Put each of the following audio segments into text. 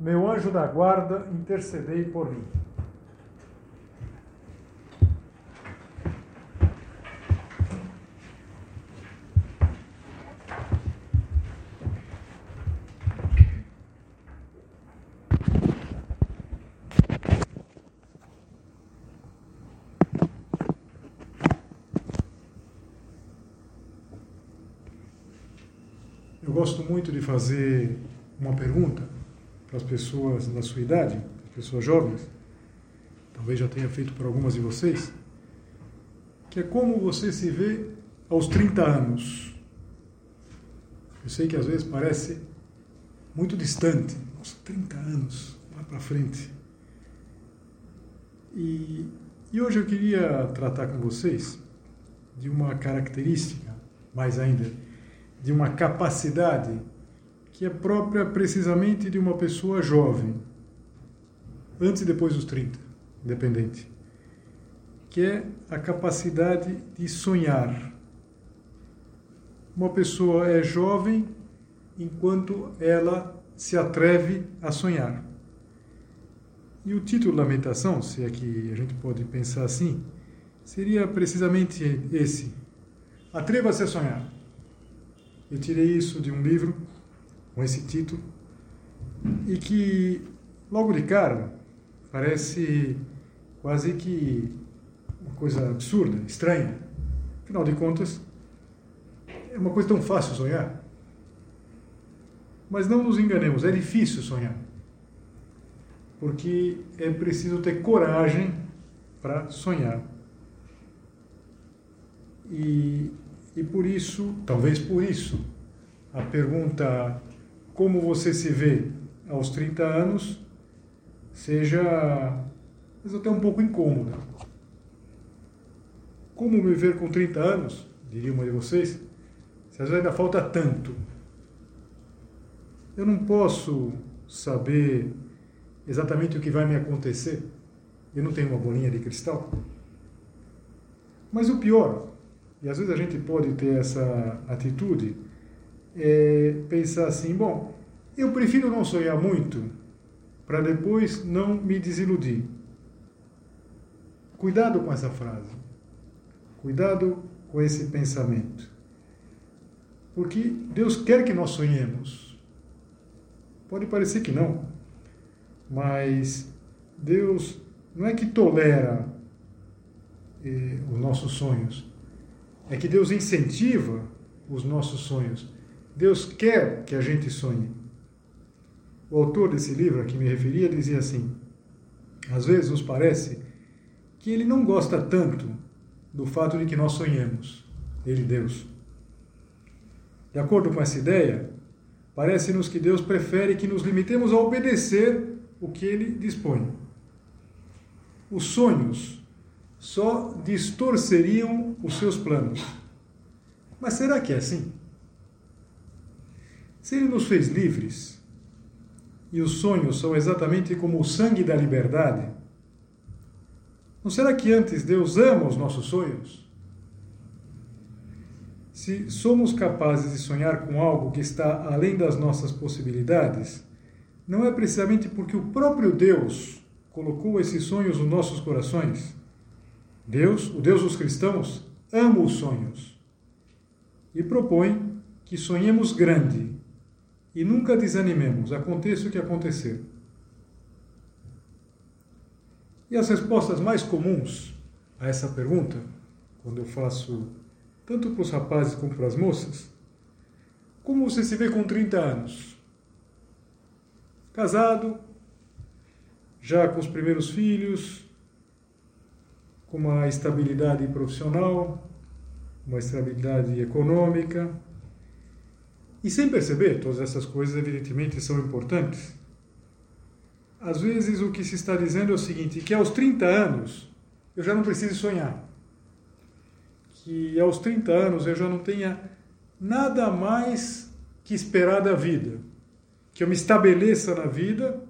meu anjo da guarda, intercedei por mim. Eu gosto muito de fazer uma pergunta para as pessoas da sua idade, as pessoas jovens, talvez já tenha feito para algumas de vocês, que é como você se vê aos 30 anos. Eu sei que às vezes parece muito distante, nossa, 30 anos, lá para frente. E, e hoje eu queria tratar com vocês de uma característica, mais ainda, de uma capacidade que é própria precisamente de uma pessoa jovem, antes e depois dos 30, independente, que é a capacidade de sonhar. Uma pessoa é jovem enquanto ela se atreve a sonhar. E o título da meditação, se é que a gente pode pensar assim, seria precisamente esse: Atreva-se a sonhar. Eu tirei isso de um livro com esse título e que logo de cara parece quase que uma coisa absurda, estranha. Afinal de contas, é uma coisa tão fácil sonhar. Mas não nos enganemos, é difícil sonhar. Porque é preciso ter coragem para sonhar. E, e por isso, talvez por isso, a pergunta como você se vê aos 30 anos seja mas até um pouco incômoda. Como me ver com 30 anos, diria uma de vocês, se às vezes ainda falta tanto. Eu não posso saber exatamente o que vai me acontecer. Eu não tenho uma bolinha de cristal. Mas o pior, e às vezes a gente pode ter essa atitude, é, pensar assim: bom, eu prefiro não sonhar muito para depois não me desiludir. Cuidado com essa frase. Cuidado com esse pensamento. Porque Deus quer que nós sonhemos. Pode parecer que não, mas Deus não é que tolera eh, os nossos sonhos, é que Deus incentiva os nossos sonhos. Deus quer que a gente sonhe. O autor desse livro a que me referia dizia assim: às vezes nos parece que ele não gosta tanto do fato de que nós sonhemos, ele, Deus. De acordo com essa ideia, parece-nos que Deus prefere que nos limitemos a obedecer o que ele dispõe. Os sonhos só distorceriam os seus planos. Mas será que é assim? Se ele nos fez livres, e os sonhos são exatamente como o sangue da liberdade, não será que antes Deus ama os nossos sonhos? Se somos capazes de sonhar com algo que está além das nossas possibilidades, não é precisamente porque o próprio Deus colocou esses sonhos nos nossos corações. Deus, o Deus dos cristãos, ama os sonhos e propõe que sonhemos grande, e nunca desanimemos, aconteça o que acontecer. E as respostas mais comuns a essa pergunta, quando eu faço tanto para os rapazes como para as moças, como você se vê com 30 anos? Casado, já com os primeiros filhos, com uma estabilidade profissional, uma estabilidade econômica, e sem perceber, todas essas coisas evidentemente são importantes. às vezes o que se está dizendo é o seguinte, que aos 30 anos eu já não preciso sonhar. Que aos 30 anos eu já não tenha nada mais que esperar da vida. Que eu me estabeleça na vida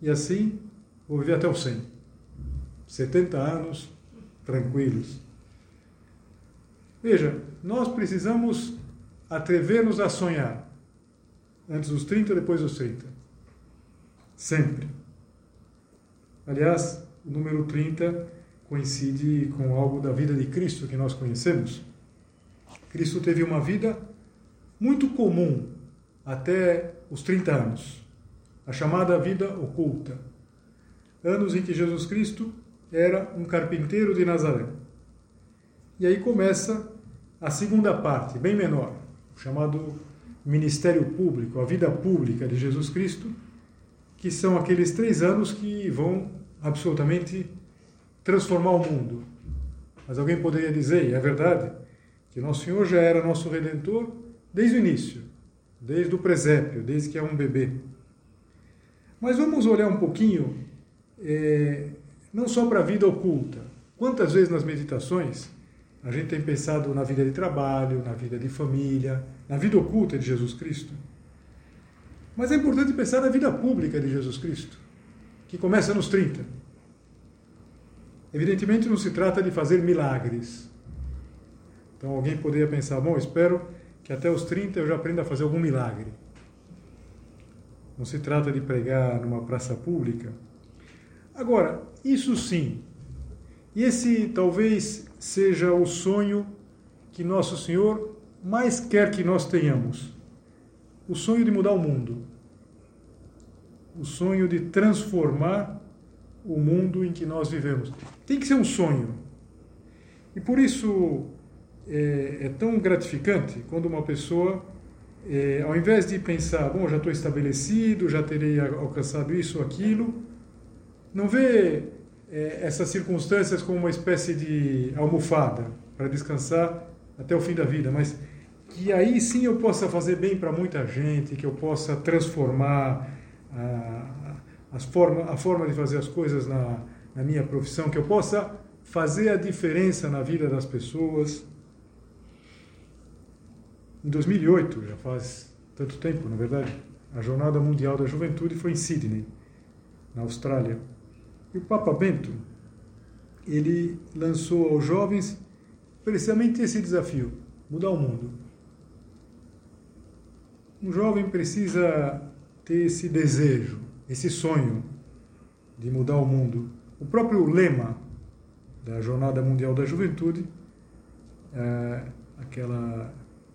e assim vou viver até os 100. 70 anos tranquilos. Veja, nós precisamos atrever-nos a sonhar. Antes dos 30, depois dos 30. Sempre. Aliás, o número 30 coincide com algo da vida de Cristo que nós conhecemos. Cristo teve uma vida muito comum até os 30 anos, a chamada vida oculta. Anos em que Jesus Cristo era um carpinteiro de Nazaré. E aí começa a segunda parte, bem menor, chamado ministério público, a vida pública de Jesus Cristo, que são aqueles três anos que vão absolutamente transformar o mundo. Mas alguém poderia dizer, e é verdade, que Nosso Senhor já era nosso redentor desde o início, desde o presépio, desde que é um bebê. Mas vamos olhar um pouquinho, é, não só para a vida oculta. Quantas vezes nas meditações a gente tem pensado na vida de trabalho, na vida de família, na vida oculta de Jesus Cristo? Mas é importante pensar na vida pública de Jesus Cristo, que começa nos 30. Evidentemente não se trata de fazer milagres. Então alguém poderia pensar, bom, espero que até os 30 eu já aprenda a fazer algum milagre. Não se trata de pregar numa praça pública. Agora, isso sim. E esse talvez seja o sonho que Nosso Senhor mais quer que nós tenhamos. O sonho de mudar o mundo. O sonho de transformar o mundo em que nós vivemos. Tem que ser um sonho. E por isso é, é tão gratificante quando uma pessoa, é, ao invés de pensar, bom, já estou estabelecido, já terei alcançado isso ou aquilo, não vê é, essas circunstâncias como uma espécie de almofada para descansar até o fim da vida, mas que aí sim eu possa fazer bem para muita gente, que eu possa transformar a, as forma, a forma de fazer as coisas na, na minha profissão, que eu possa fazer a diferença na vida das pessoas. Em 2008, já faz tanto tempo, na verdade, a Jornada Mundial da Juventude foi em Sydney, na Austrália. E o Papa Bento, ele lançou aos jovens precisamente esse desafio, mudar o mundo. Um jovem precisa ter esse desejo, esse sonho de mudar o mundo. O próprio lema da Jornada Mundial da Juventude, é aquela,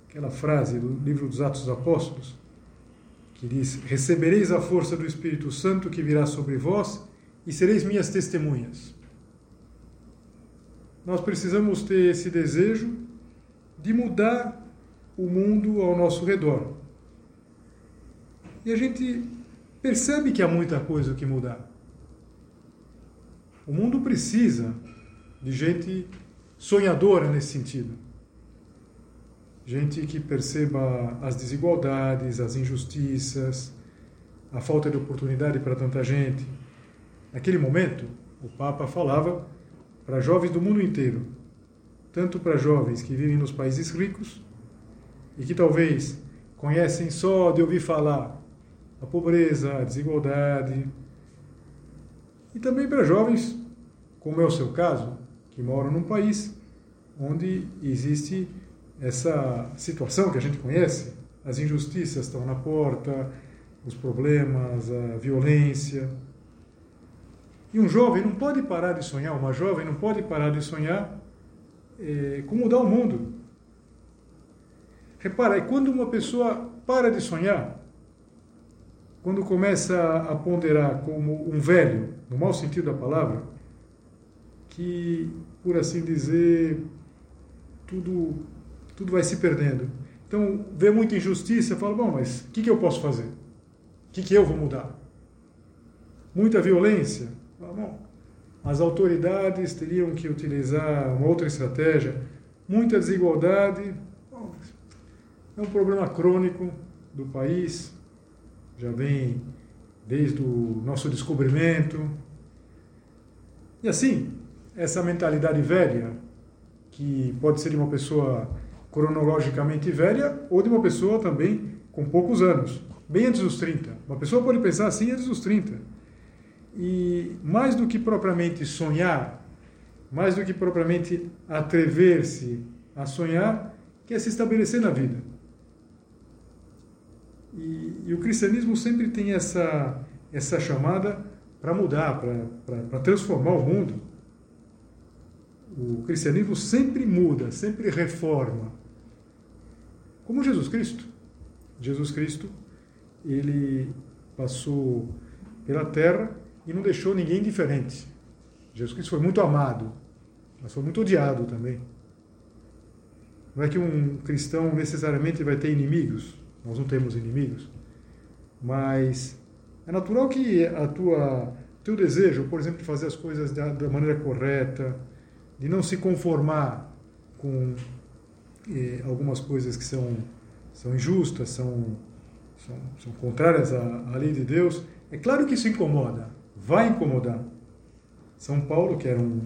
aquela frase do livro dos Atos dos Apóstolos, que diz: Recebereis a força do Espírito Santo que virá sobre vós e sereis minhas testemunhas. Nós precisamos ter esse desejo de mudar o mundo ao nosso redor. E a gente percebe que há muita coisa que mudar. O mundo precisa de gente sonhadora nesse sentido. Gente que perceba as desigualdades, as injustiças, a falta de oportunidade para tanta gente Naquele momento, o Papa falava para jovens do mundo inteiro, tanto para jovens que vivem nos países ricos e que talvez conhecem só de ouvir falar a pobreza, a desigualdade, e também para jovens, como é o seu caso, que moram num país onde existe essa situação que a gente conhece, as injustiças estão na porta, os problemas, a violência, e um jovem não pode parar de sonhar, uma jovem não pode parar de sonhar é, com mudar o mundo. Repara, e quando uma pessoa para de sonhar, quando começa a ponderar como um velho, no mau sentido da palavra, que, por assim dizer, tudo, tudo vai se perdendo. Então, vê muita injustiça, fala, bom, mas o que, que eu posso fazer? O que, que eu vou mudar? Muita violência, Bom, as autoridades teriam que utilizar uma outra estratégia. Muita desigualdade. Bom, é um problema crônico do país. Já vem desde o nosso descobrimento. E assim, essa mentalidade velha, que pode ser de uma pessoa cronologicamente velha ou de uma pessoa também com poucos anos, bem antes dos 30. Uma pessoa pode pensar assim antes dos 30. E mais do que propriamente sonhar, mais do que propriamente atrever-se a sonhar, quer se estabelecer na vida. E, e o cristianismo sempre tem essa, essa chamada para mudar, para transformar o mundo. O cristianismo sempre muda, sempre reforma. Como Jesus Cristo. Jesus Cristo, ele passou pela terra e não deixou ninguém diferente. Jesus Cristo foi muito amado, mas foi muito odiado também. Não é que um cristão necessariamente vai ter inimigos, nós não temos inimigos, mas é natural que a tua teu desejo, por exemplo, de fazer as coisas da, da maneira correta, de não se conformar com eh, algumas coisas que são são injustas, são são, são contrárias à, à lei de Deus, é claro que isso incomoda, vai incomodar. São Paulo, que era um,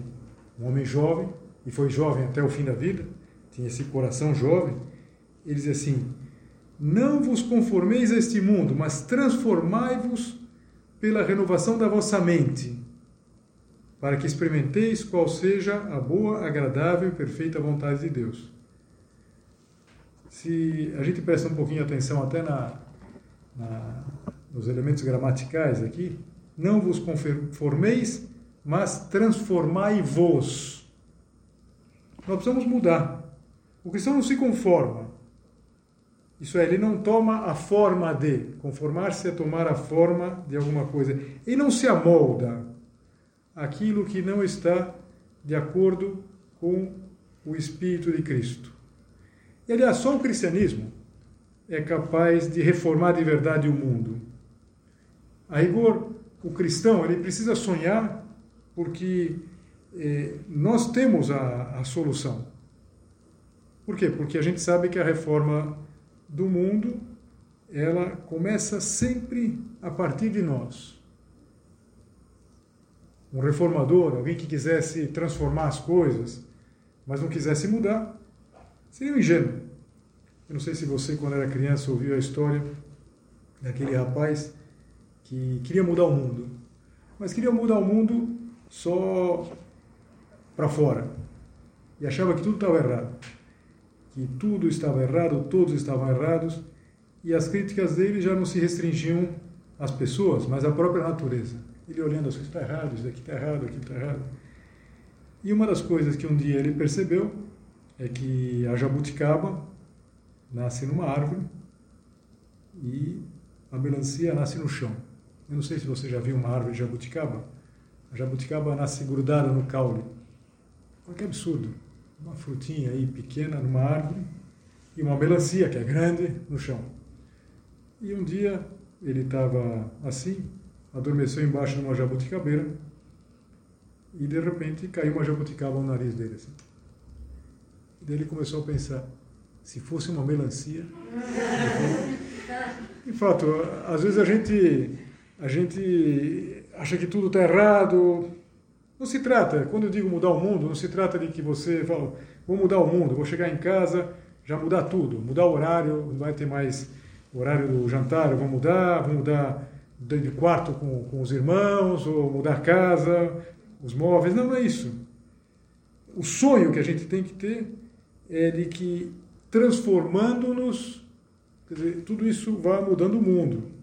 um homem jovem, e foi jovem até o fim da vida, tinha esse coração jovem, ele diz assim: Não vos conformeis a este mundo, mas transformai-vos pela renovação da vossa mente, para que experimenteis qual seja a boa, agradável e perfeita vontade de Deus. Se a gente presta um pouquinho atenção até na, na, nos elementos gramaticais aqui, não vos conformeis, mas transformai-vos. Nós precisamos mudar. O cristão não se conforma. Isso é, ele não toma a forma de. Conformar-se é tomar a forma de alguma coisa. E não se amolda aquilo que não está de acordo com o Espírito de Cristo. E, aliás, só o cristianismo é capaz de reformar de verdade o mundo. A rigor, o cristão ele precisa sonhar porque eh, nós temos a, a solução. Por quê? Porque a gente sabe que a reforma do mundo ela começa sempre a partir de nós. Um reformador, alguém que quisesse transformar as coisas, mas não quisesse mudar, seria um ingênuo. Eu não sei se você, quando era criança, ouviu a história daquele rapaz que queria mudar o mundo, mas queria mudar o mundo só para fora e achava que tudo estava errado, que tudo estava errado, todos estavam errados e as críticas dele já não se restringiam às pessoas, mas à própria natureza. Ele olhando assim, está errado, isso daqui está errado, aquilo está errado. E uma das coisas que um dia ele percebeu é que a jabuticaba nasce numa árvore e a melancia nasce no chão. Eu não sei se você já viu uma árvore de jabuticaba. A jabuticaba nasce grudada no caule. Olha que absurdo. Uma frutinha aí pequena numa árvore e uma melancia que é grande no chão. E um dia ele estava assim, adormeceu embaixo de uma jabuticabeira e de repente caiu uma jabuticaba no nariz dele. Assim. E daí ele começou a pensar, se fosse uma melancia. De fato, às vezes a gente, a gente acha que tudo está errado. Não se trata, quando eu digo mudar o mundo, não se trata de que você fala, vou mudar o mundo, vou chegar em casa, já mudar tudo, mudar o horário, não vai ter mais o horário do jantar, vou mudar, vou mudar de quarto com, com os irmãos, ou mudar casa, os móveis. Não, não é isso. O sonho que a gente tem que ter é de que transformando-nos, tudo isso vai mudando o mundo.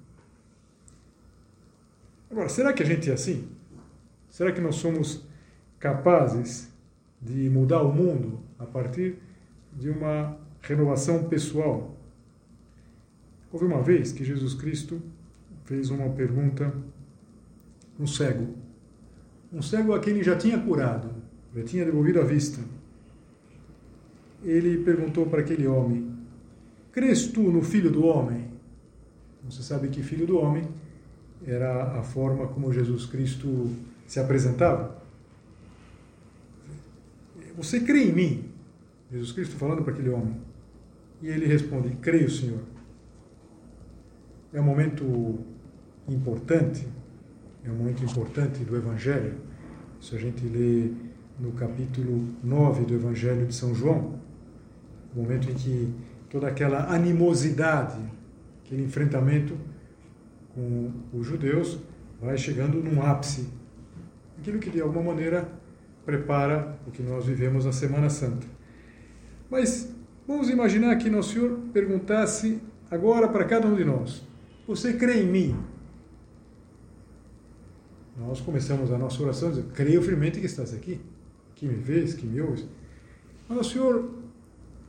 Agora, será que a gente é assim? Será que nós somos capazes de mudar o mundo a partir de uma renovação pessoal? Houve uma vez que Jesus Cristo fez uma pergunta um cego. Um cego a quem ele já tinha curado, já tinha devolvido a vista ele perguntou para aquele homem: Crês tu no filho do homem? Você sabe que filho do homem era a forma como Jesus Cristo se apresentava. Você crê em mim? Jesus Cristo falando para aquele homem. E ele responde: Creio, Senhor. É um momento importante, é um momento importante do Evangelho. Se a gente lê no capítulo 9 do Evangelho de São João, o momento em que toda aquela animosidade, aquele enfrentamento com os judeus vai chegando num ápice. Aquilo que de alguma maneira prepara o que nós vivemos na Semana Santa. Mas vamos imaginar que Nosso Senhor perguntasse agora para cada um de nós: Você crê em mim? Nós começamos a nossa oração dizendo: Creio firmemente que estás aqui, que me vês, que me ouves. Mas o Senhor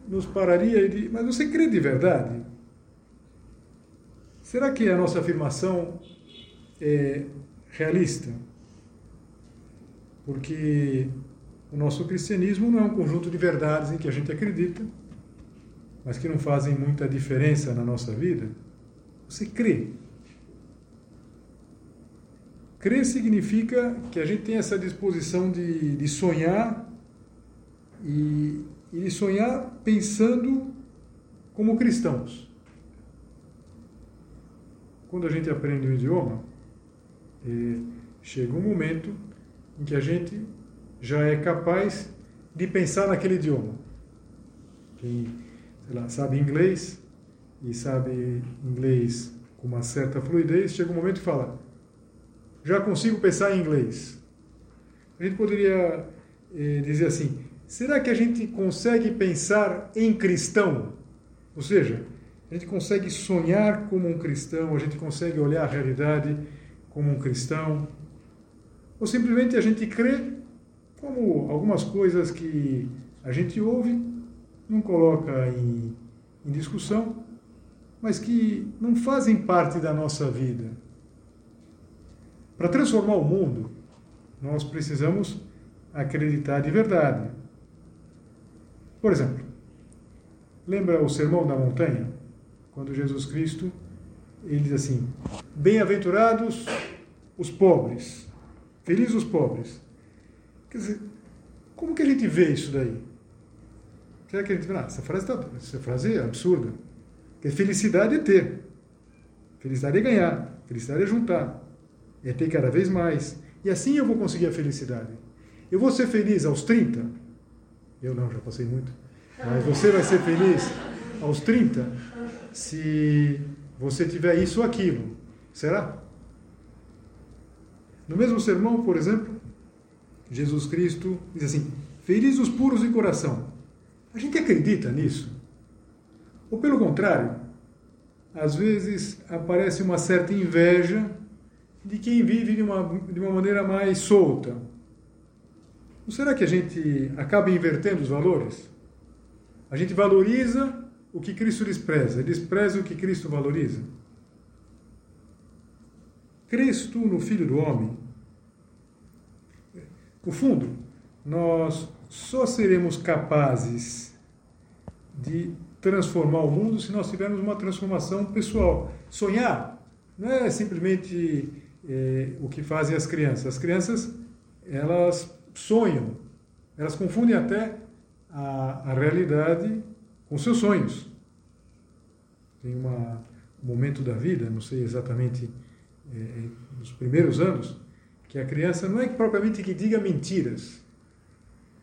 nos pararia e diz: Mas você crê de verdade? Será que a nossa afirmação é realista? Porque o nosso cristianismo não é um conjunto de verdades em que a gente acredita, mas que não fazem muita diferença na nossa vida. Você crê. Crer significa que a gente tem essa disposição de, de sonhar e, e de sonhar pensando como cristãos. Quando a gente aprende um idioma, é, chega um momento em que a gente já é capaz de pensar naquele idioma. Quem lá, sabe inglês e sabe inglês com uma certa fluidez, chega um momento e fala: já consigo pensar em inglês. A gente poderia eh, dizer assim: será que a gente consegue pensar em cristão? Ou seja, a gente consegue sonhar como um cristão, a gente consegue olhar a realidade como um cristão, ou simplesmente a gente crê como algumas coisas que a gente ouve, não coloca em, em discussão, mas que não fazem parte da nossa vida. Para transformar o mundo, nós precisamos acreditar de verdade. Por exemplo, lembra o Sermão da Montanha? Quando Jesus Cristo ele diz assim: Bem-aventurados os pobres, felizes os pobres. Quer dizer, como que a gente vê isso daí? Será que a gente vê? Ah, essa frase, tá, essa frase é absurda. Porque felicidade é ter, felicidade é ganhar, felicidade é juntar, é ter cada vez mais. E assim eu vou conseguir a felicidade. Eu vou ser feliz aos 30? Eu não, já passei muito. Mas você vai ser feliz aos 30 se você tiver isso ou aquilo. Será? No mesmo sermão, por exemplo, Jesus Cristo diz assim: Felizes os puros de coração. A gente acredita nisso? Ou pelo contrário, às vezes aparece uma certa inveja de quem vive de uma, de uma maneira mais solta. Não será que a gente acaba invertendo os valores? A gente valoriza o que Cristo despreza, despreza o que Cristo valoriza. Crês tu no Filho do Homem? No fundo, nós só seremos capazes de transformar o mundo se nós tivermos uma transformação pessoal. Sonhar não é simplesmente é, o que fazem as crianças. As crianças, elas sonham, elas confundem até a, a realidade com seus sonhos. Tem uma, um momento da vida, não sei exatamente é, é, nos primeiros anos, que a criança não é propriamente que diga mentiras.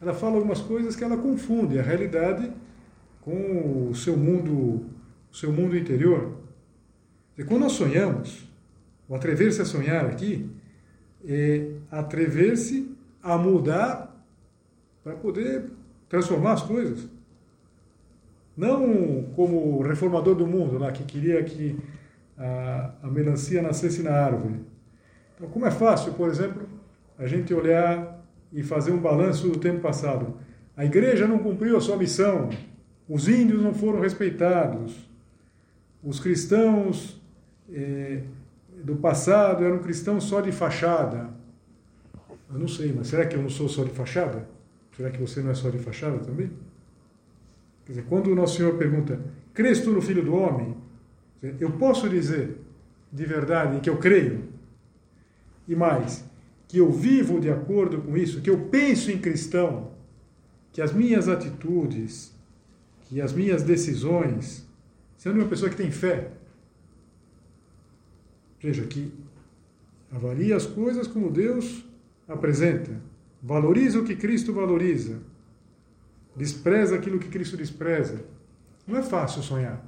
Ela fala algumas coisas que ela confunde a realidade com o seu mundo, o seu mundo interior. E quando nós sonhamos, o atrever-se a sonhar aqui é atrever-se a mudar para poder transformar as coisas. Não como reformador do mundo lá que queria que a, a melancia nascesse na árvore. Então, como é fácil, por exemplo, a gente olhar e fazer um balanço do tempo passado. A igreja não cumpriu a sua missão, os índios não foram respeitados, os cristãos eh, do passado eram cristãos só de fachada. Eu não sei, mas será que eu não sou só de fachada? Será que você não é só de fachada também? Quer dizer, quando o Nosso Senhor pergunta, crês tu no Filho do Homem? Eu posso dizer de verdade que eu creio, e mais, que eu vivo de acordo com isso, que eu penso em cristão, que as minhas atitudes, que as minhas decisões, sendo uma pessoa que tem fé, Veja que avalie as coisas como Deus apresenta, valoriza o que Cristo valoriza, despreza aquilo que Cristo despreza. Não é fácil sonhar.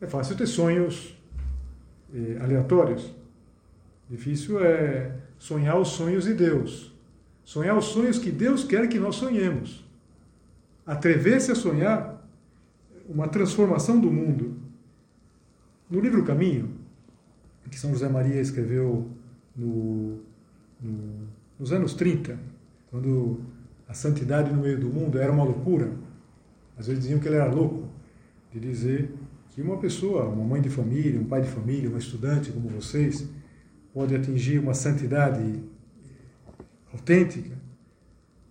É fácil ter sonhos eh, aleatórios. Difícil é sonhar os sonhos de Deus. Sonhar os sonhos que Deus quer que nós sonhemos. Atrever-se a sonhar uma transformação do mundo. No livro Caminho, que São José Maria escreveu no, no, nos anos 30, quando a santidade no meio do mundo era uma loucura, às vezes diziam que ele era louco, de dizer que uma pessoa, uma mãe de família, um pai de família, um estudante como vocês, pode atingir uma santidade autêntica,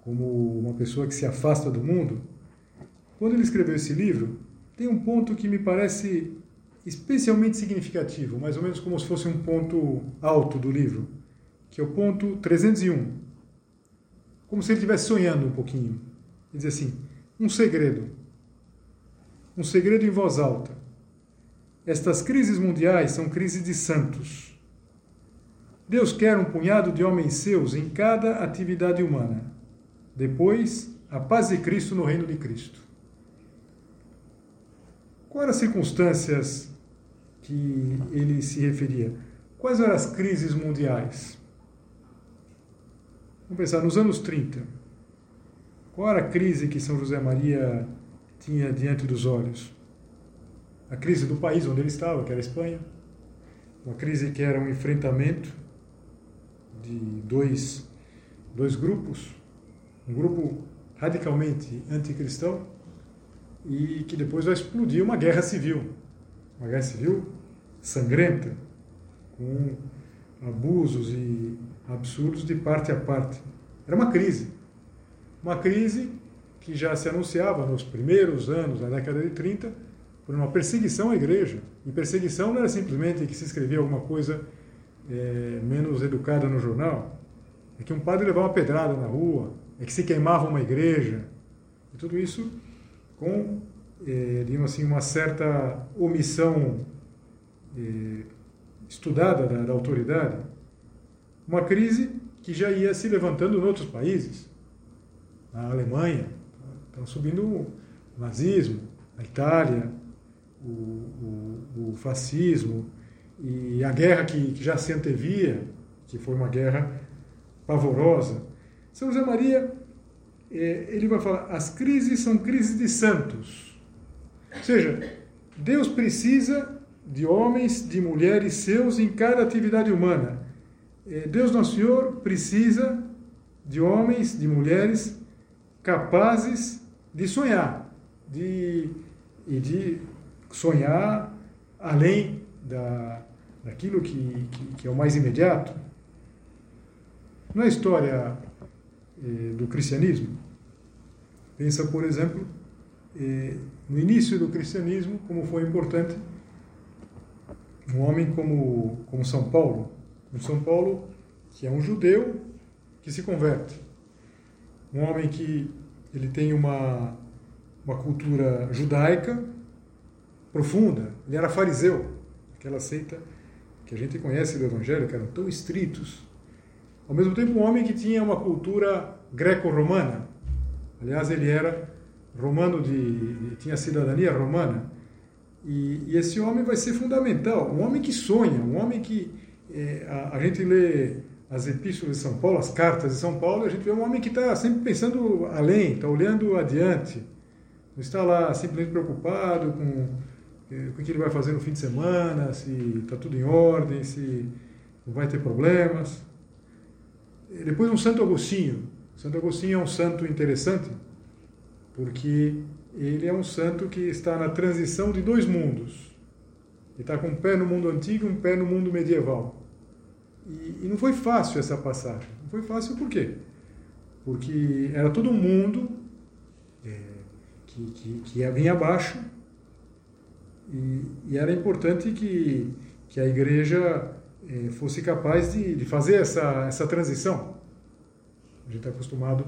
como uma pessoa que se afasta do mundo. Quando ele escreveu esse livro, tem um ponto que me parece especialmente significativo, mais ou menos como se fosse um ponto alto do livro, que é o ponto 301. Como se ele estivesse sonhando um pouquinho. Ele diz assim: um segredo. Um segredo em voz alta. Estas crises mundiais são crises de santos. Deus quer um punhado de homens seus em cada atividade humana. Depois, a paz de Cristo no reino de Cristo. Quais eram as circunstâncias que ele se referia? Quais eram as crises mundiais? Vamos pensar, nos anos 30, qual era a crise que São José Maria tinha diante dos olhos? a crise do país onde ele estava, que era a Espanha, uma crise que era um enfrentamento de dois, dois grupos, um grupo radicalmente anticristão e que depois vai explodir uma guerra civil, uma guerra civil sangrenta, com abusos e absurdos de parte a parte. Era uma crise, uma crise que já se anunciava nos primeiros anos da década de 30 por uma perseguição à igreja. E perseguição não era simplesmente que se escrevia alguma coisa é, menos educada no jornal, é que um padre levava uma pedrada na rua, é que se queimava uma igreja, e tudo isso com, é, digamos assim, uma certa omissão é, estudada da, da autoridade. Uma crise que já ia se levantando em outros países. Na Alemanha, estava subindo o nazismo, na Itália, o, o, o fascismo e a guerra que, que já se antevia, que foi uma guerra pavorosa. São José Maria, é, ele vai falar, as crises são crises de santos. Ou seja, Deus precisa de homens, de mulheres seus em cada atividade humana. É, Deus Nosso Senhor precisa de homens, de mulheres capazes de sonhar de, e de sonhar além da, daquilo que, que, que, é o mais imediato. Na história eh, do cristianismo, pensa, por exemplo, eh, no início do cristianismo, como foi importante um homem como, como São Paulo. Um São Paulo que é um judeu que se converte. Um homem que ele tem uma, uma cultura judaica, profunda. Ele era fariseu, aquela seita que a gente conhece do Evangelho, que eram tão estritos. Ao mesmo tempo, um homem que tinha uma cultura greco-romana. Aliás, ele era romano de, tinha cidadania romana. E, e, esse homem vai ser fundamental. Um homem que sonha, um homem que a, a, gente lê as epístolas de São Paulo, as cartas de São Paulo, a gente vê um homem que está sempre pensando além, está olhando adiante. Não está lá simplesmente preocupado com o que ele vai fazer no fim de semana, se está tudo em ordem, se não vai ter problemas. Depois um Santo Agostinho. Santo Agostinho é um santo interessante, porque ele é um santo que está na transição de dois mundos. Ele está com um pé no mundo antigo e um pé no mundo medieval. E, e não foi fácil essa passagem. Não foi fácil por quê? Porque era todo mundo é, que, que, que vinha abaixo e, e era importante que, que a igreja eh, fosse capaz de, de fazer essa, essa transição. A gente está acostumado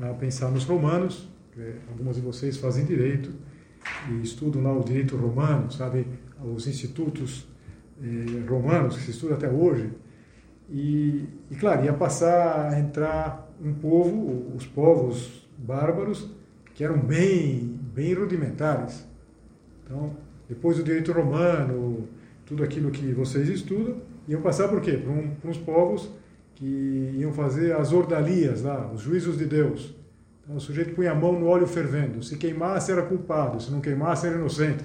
a pensar nos romanos, algumas de vocês fazem direito e estudam lá o direito romano, sabe, os institutos eh, romanos, que se estuda até hoje. E, e, claro, ia passar a entrar um povo, os povos bárbaros, que eram bem, bem rudimentares. Então, depois do direito romano, tudo aquilo que vocês estudam, iam passar por quê? Para, um, para uns povos que iam fazer as ordalias lá, os juízos de Deus. Então, o sujeito punha a mão no óleo fervendo. Se queimasse, era culpado. Se não queimasse, era inocente.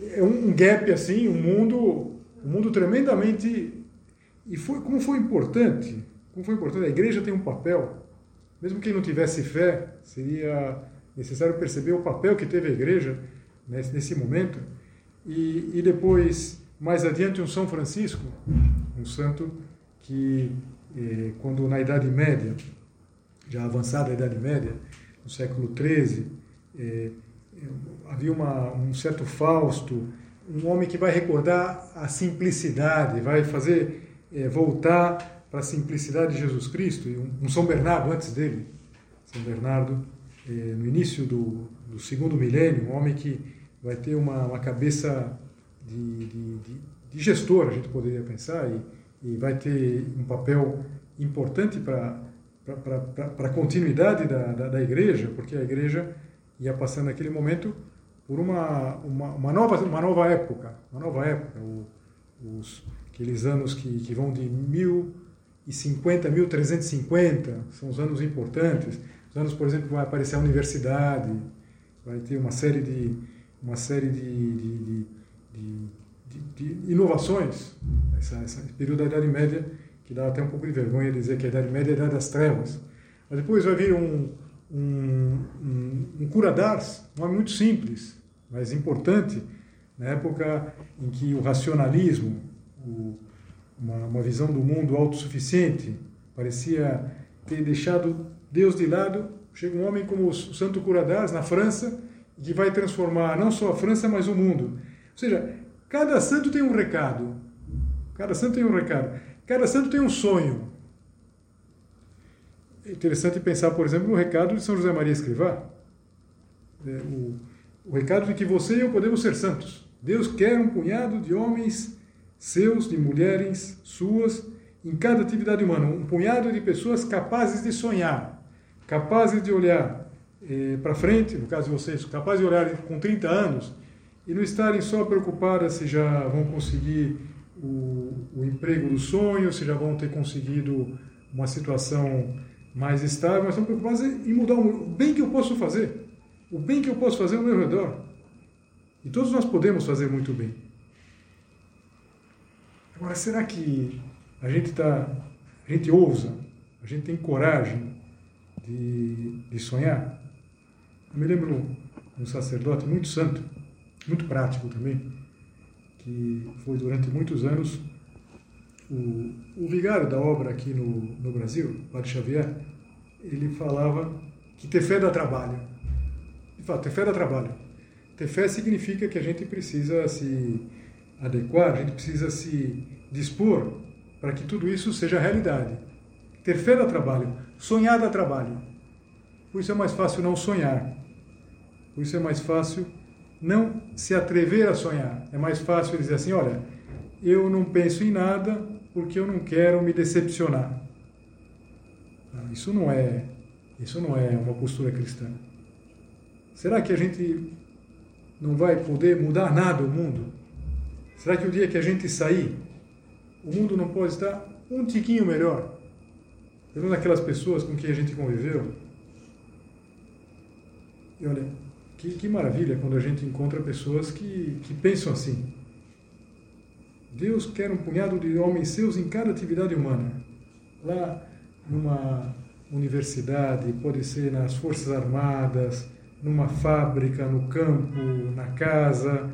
É um gap assim, um mundo, um mundo tremendamente. E foi como foi importante. Como foi importante. A igreja tem um papel. Mesmo quem não tivesse fé, seria necessário perceber o papel que teve a igreja nesse, nesse momento. E, e depois, mais adiante, um São Francisco, um santo que, eh, quando na Idade Média, já avançada a Idade Média, no século XIII, eh, havia uma, um certo Fausto, um homem que vai recordar a simplicidade, vai fazer eh, voltar para a simplicidade de Jesus Cristo, e um, um São Bernardo antes dele, São Bernardo, eh, no início do, do segundo milênio, um homem que vai ter uma, uma cabeça de, de, de, de, gestor, a gente poderia pensar, e, e vai ter um papel importante para a continuidade da, da, da, igreja, porque a igreja ia passando naquele momento por uma, uma, uma, nova, uma nova época, uma nova época, o, os, aqueles anos que, que vão de 1050 a 1350, são os anos importantes, os anos, por exemplo, vai aparecer a universidade, vai ter uma série de, uma série de, de, de, de, inovações. Essa, esse período da Idade Média, que dá até um pouco de vergonha dizer que a Idade Média é a Idade das Trevas. Mas depois vai vir um, um, um, um cura d'ars, um homem muito simples, mas importante, na época em que o racionalismo, uma, uma visão do mundo autossuficiente, parecia ter deixado Deus de lado, chega um homem como o Santo Cura d'Ars na França, que vai transformar não só a França, mas o mundo. Ou seja, cada santo tem um recado. Cada santo tem um recado. Cada santo tem um sonho. É interessante pensar, por exemplo, no recado de São José Maria Escrivá. É, o, o recado de que você e eu podemos ser santos. Deus quer um punhado de homens seus, de mulheres suas, em cada atividade humana. Um punhado de pessoas capazes de sonhar, capazes de olhar eh, para frente, no caso de vocês, capazes de olhar com 30 anos e não estarem só preocupadas se já vão conseguir o, o emprego do sonho, se já vão ter conseguido uma situação mais estável, mas estão preocupadas em mudar o bem que eu posso fazer, o bem que eu posso fazer ao meu redor. E todos nós podemos fazer muito bem. Agora, será que a gente está, a gente ousa, a gente tem coragem de, de sonhar? Eu me lembro um sacerdote muito santo, muito prático também, que foi durante muitos anos o, o vigário da obra aqui no, no Brasil, Padre Xavier, ele falava que ter fé dá trabalho. De fato, ter fé dá trabalho. Ter fé significa que a gente precisa se adequar, a gente precisa se dispor para que tudo isso seja realidade. Ter fé dá trabalho, sonhar dá trabalho. Por isso é mais fácil não sonhar. Por isso é mais fácil não se atrever a sonhar. É mais fácil dizer assim: olha, eu não penso em nada porque eu não quero me decepcionar. Isso não é, isso não é uma postura cristã. Será que a gente não vai poder mudar nada o mundo? Será que o dia que a gente sair, o mundo não pode estar um tiquinho melhor? Pelo aquelas pessoas com quem a gente conviveu. E olha, que, que maravilha quando a gente encontra pessoas que, que pensam assim. Deus quer um punhado de homens seus em cada atividade humana. Lá numa universidade, pode ser nas Forças Armadas, numa fábrica, no campo, na casa,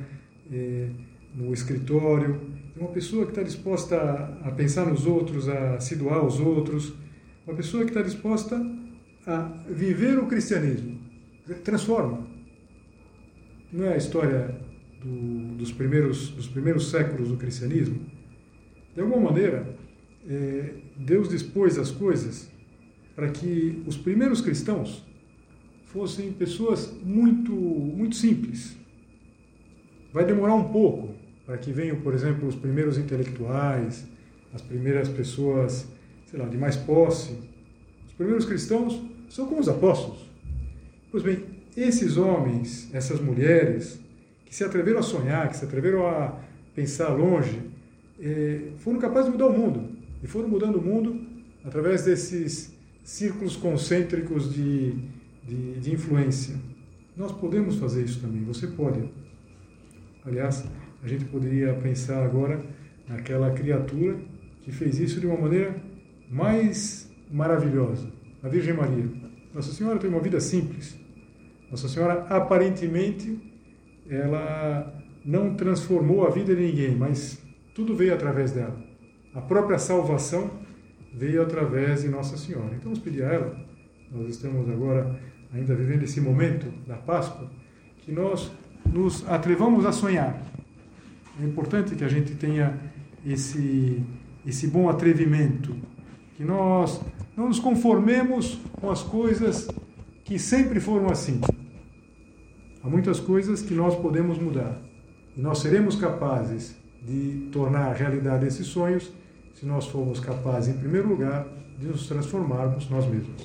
eh, no escritório. Uma pessoa que está disposta a, pensar nos outros, a se doar aos outros. Uma pessoa que está disposta a viver o cristianismo. Transforma não é a história do, dos, primeiros, dos primeiros séculos do cristianismo? De alguma maneira, é, Deus dispôs as coisas para que os primeiros cristãos fossem pessoas muito, muito simples. Vai demorar um pouco para que venham, por exemplo, os primeiros intelectuais, as primeiras pessoas, sei lá, de mais posse. Os primeiros cristãos são como os apóstolos. Pois bem, esses homens, essas mulheres, que se atreveram a sonhar, que se atreveram a pensar longe, eh, foram capazes de mudar o mundo. E foram mudando o mundo através desses círculos concêntricos de, de, de influência. Nós podemos fazer isso também, você pode. Aliás, a gente poderia pensar agora naquela criatura que fez isso de uma maneira mais maravilhosa, a Virgem Maria. Nossa Senhora tem uma vida simples. Nossa Senhora, aparentemente, ela não transformou a vida de ninguém, mas tudo veio através dela. A própria salvação veio através de Nossa Senhora. Então, vamos pedir a ela, nós estamos agora ainda vivendo esse momento da Páscoa, que nós nos atrevamos a sonhar. É importante que a gente tenha esse, esse bom atrevimento, que nós não nos conformemos com as coisas que sempre foram assim. Há muitas coisas que nós podemos mudar e nós seremos capazes de tornar realidade esses sonhos se nós formos capazes, em primeiro lugar, de nos transformarmos nós mesmos.